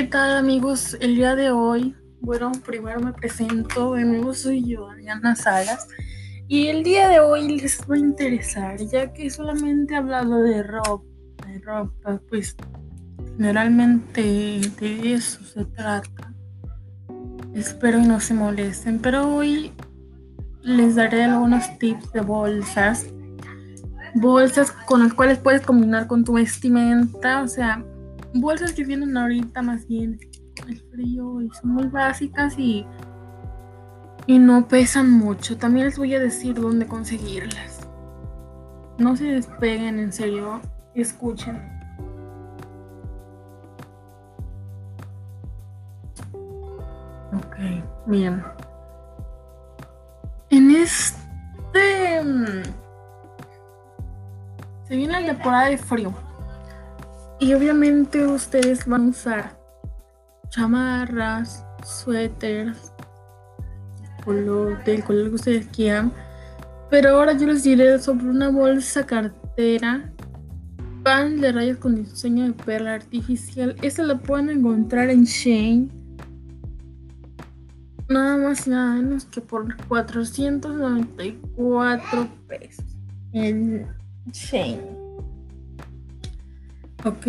¿Qué tal amigos? El día de hoy, bueno, primero me presento, de nuevo soy yo, Ariana Salas, y el día de hoy les va a interesar, ya que solamente he hablado de ropa, de ropa, pues generalmente de eso se trata. Espero y no se molesten, pero hoy les daré algunos tips de bolsas, bolsas con las cuales puedes combinar con tu vestimenta, o sea, bolsas que vienen ahorita más bien el frío y son muy básicas y, y no pesan mucho. También les voy a decir dónde conseguirlas. No se despeguen, en serio, escuchen. Ok, bien. En este... Mm, se viene la temporada de frío. Y obviamente ustedes van a usar chamarras, suéteres, color, del color que ustedes quieran. Pero ahora yo les diré sobre una bolsa cartera pan de rayas con diseño de perla artificial. Esta la pueden encontrar en Shane. Nada más y nada menos que por 494 pesos. En Shane. Ok.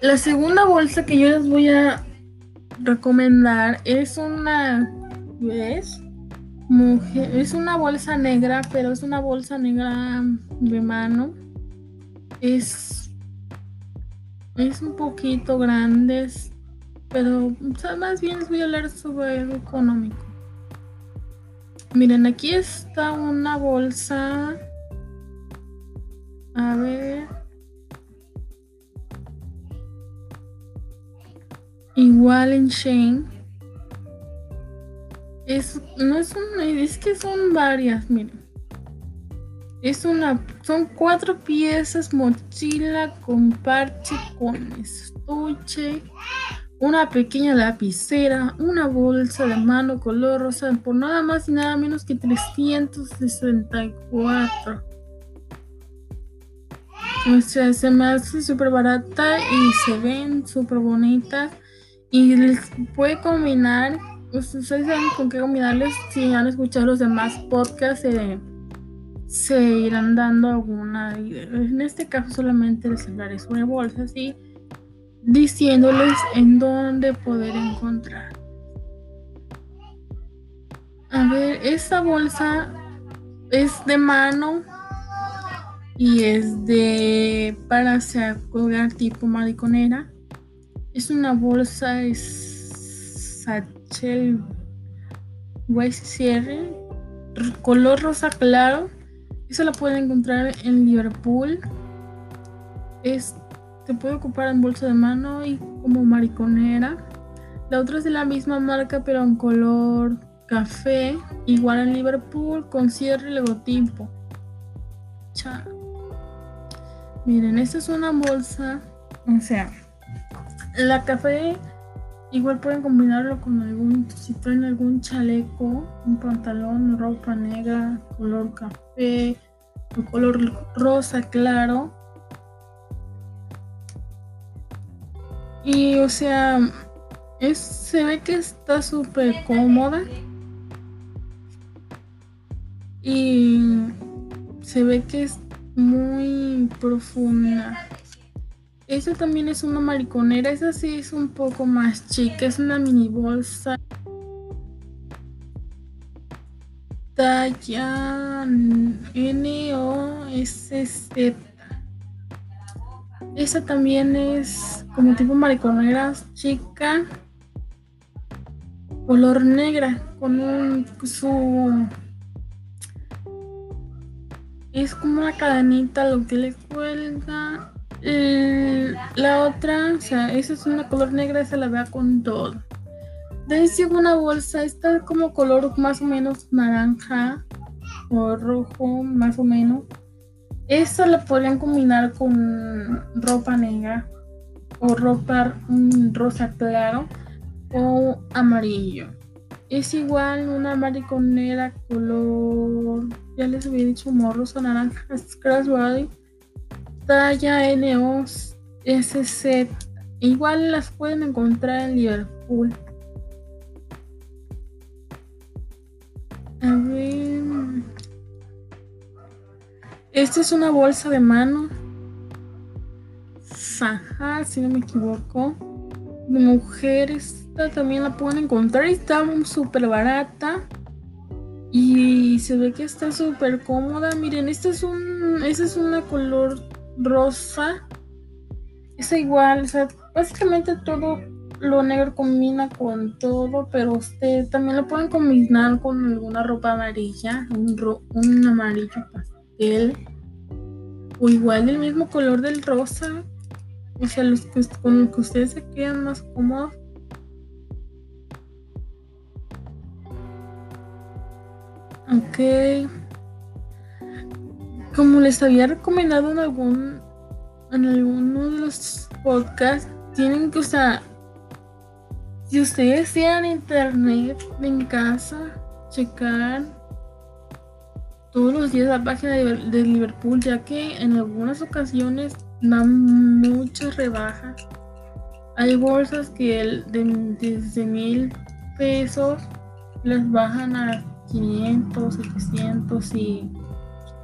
La segunda bolsa que yo les voy a recomendar es una. ¿Ves? Mujer, es una bolsa negra, pero es una bolsa negra de mano. Es. Es un poquito grande, pero más bien les voy a hablar sobre algo económico. Miren, aquí está una bolsa. A ver. Igual en Shane. Es, no es es que son varias, miren. Es una, son cuatro piezas, mochila con parche, con estuche, una pequeña lapicera, una bolsa de mano color rosa por nada más y nada menos que 364. O sea, se me hace súper barata y se ven súper bonitas. Y les puede combinar, ustedes saben con qué combinarles, si han escuchado los demás podcasts, se irán dando alguna En este caso solamente les hablaré sobre bolsas y diciéndoles en dónde poder encontrar. A ver, esta bolsa es de mano y es de para colgar tipo mariconera. Es una bolsa Satchel Sierra, color rosa claro. Eso la pueden encontrar en Liverpool. Es, se puede ocupar en bolsa de mano y como mariconera. La otra es de la misma marca pero en color café. Igual en Liverpool con cierre y logotipo. Miren, esta es una bolsa. O sea, la café igual pueden combinarlo con algún, si traen algún chaleco, un pantalón, ropa negra, color café, color rosa claro. Y o sea, es, se ve que está súper cómoda. Y se ve que es muy profunda. Esta también es una mariconera, esa sí es un poco más chica, es una mini bolsa. Talla N O S Z. Esta también es como tipo mariconera chica. Color negra. Con un su es como una cadenita lo que le cuelga la otra, o sea, esa es una color negra, esa la vea con todo. De ahí sigue una bolsa, esta como color más o menos naranja o rojo, más o menos. Esta la podrían combinar con ropa negra o ropa rosa claro o amarillo. Es igual una mariconera color, ya les había dicho, como naranja, es body talla NOSZ. Igual las pueden encontrar en Liverpool. A ver. Esta es una bolsa de mano. Saja, si no me equivoco. De mujeres. Esta también la pueden encontrar. Está súper barata. Y se ve que está súper cómoda. Miren, esta es un. Esta es una color rosa. Es igual. O sea, básicamente todo lo negro combina con todo. Pero usted también lo pueden combinar con alguna ropa amarilla. Un, un amarillo pastel. O igual el mismo color del rosa. O sea, los que, con los que ustedes se quedan más cómodos. Ok. Como les había recomendado en algún en alguno de los podcasts, tienen que usar si ustedes tienen internet en casa, checar todos los días la página de, Liverpool, ya que en algunas ocasiones dan muchas rebajas. Hay bolsas que el, de, desde mil pesos les bajan a 500, 700 y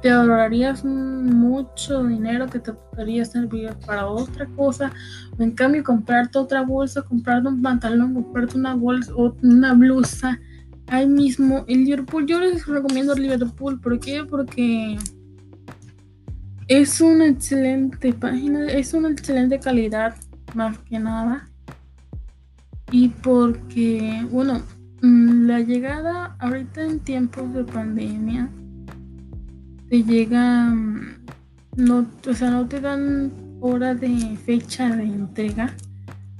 te ahorrarías mucho dinero que te podría servir para otra cosa. O en cambio, comprarte otra bolsa, comprarte un pantalón, comprarte una bolsa o una blusa. Ahí mismo, el Liverpool, yo les recomiendo el Liverpool. ¿Por qué? Porque es una excelente página, es una excelente calidad, más que nada. Y porque, bueno, Mm, la llegada ahorita en tiempos de pandemia te llega, mm, no, o sea, no te dan hora de fecha de entrega,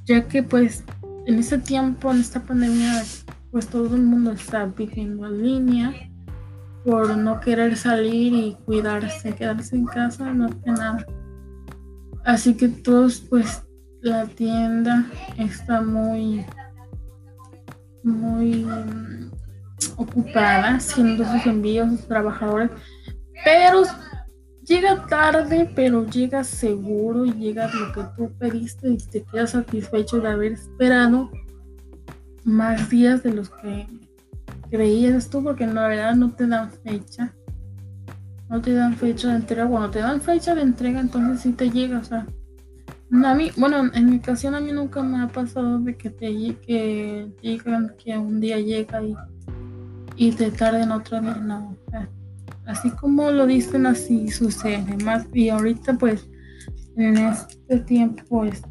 ya que pues en este tiempo, en esta pandemia, pues todo el mundo está viviendo en línea por no querer salir y cuidarse, quedarse en casa, no hace nada. Así que todos pues la tienda está muy muy ocupada haciendo sus envíos, sus trabajadores, pero llega tarde, pero llega seguro y llega lo que tú pediste y te quedas satisfecho de haber esperado más días de los que creías tú, porque la verdad no te dan fecha. No te dan fecha de entrega. Cuando te dan fecha de entrega, entonces sí te llega, o sea, a mí, bueno, en mi ocasión a mí nunca me ha pasado de que te que digan que un día llega y, y te tarden otro día, no. Así como lo dicen, así sucede. Más y ahorita pues en este tiempo pues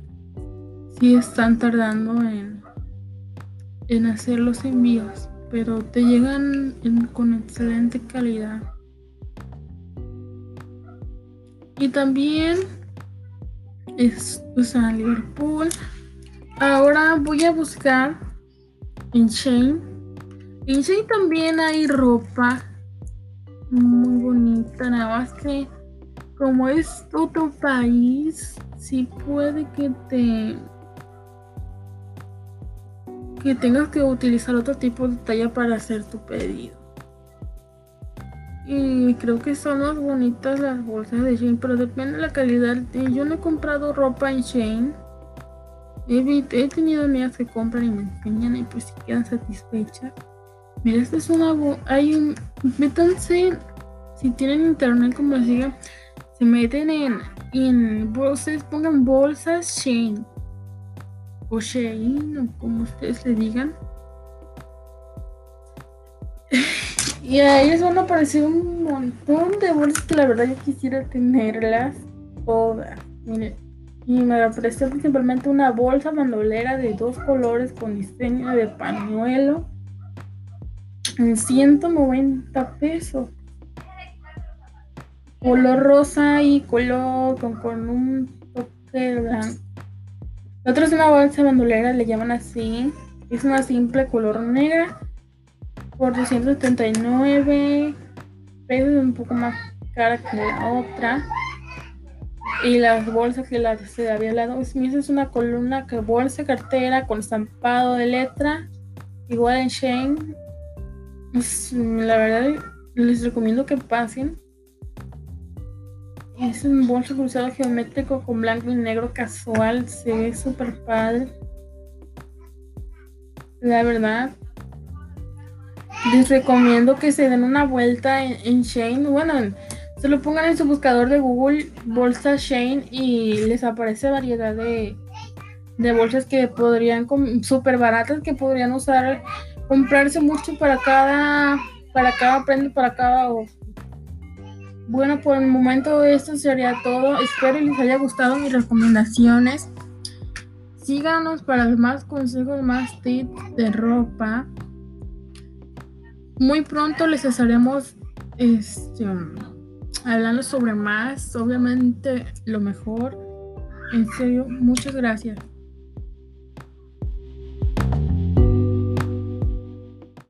sí están tardando en, en hacer los envíos, pero te llegan con excelente calidad. Y también es Liverpool. Ahora voy a buscar en Shane. En Shane también hay ropa muy bonita, nada más que como es otro país, sí puede que te que tengas que utilizar otro tipo de talla para hacer tu pedido. Y creo que son más bonitas las bolsas de Shane, pero depende de la calidad. Yo no he comprado ropa en Shane. He, tenido amigas que compran y me enseñan y pues si quedan satisfechas. Mira, esta es una... Hay un... Métanse, si tienen internet como les diga, se meten en, en bolsas, pongan bolsas Shane. O Shane, o como ustedes le digan. Y ahí les van a aparecer un montón de bolsas que la verdad yo quisiera tenerlas todas. Miren. Y me apareció simplemente una bolsa mandolera de dos colores con diseño de pañuelo en 190 pesos. Color rosa y color con, un toque blanco. La otra es una bolsa bandolera, le llaman así. Es una simple color negra por 279 pesos, un poco más cara que la otra. Y las bolsas que la, se había hablado, es una columna que bolsa, cartera con estampado de letra, igual en Shane. La verdad, les recomiendo que pasen. Es un bolso cruzado geométrico con blanco y negro casual. Se ve súper padre. La verdad. Les recomiendo que se den una vuelta en, en Shane. Bueno, se lo pongan en su buscador de Google, bolsa Shane, y les aparece variedad de, de bolsas que podrían, súper baratas, que podrían usar, comprarse mucho para cada, para cada prenda, para cada bueno, por el momento esto sería todo. Espero les haya gustado mis recomendaciones. Síganos para más consejos, más tips de ropa. Muy pronto les estaremos este, hablando sobre más, obviamente lo mejor. En serio, muchas gracias.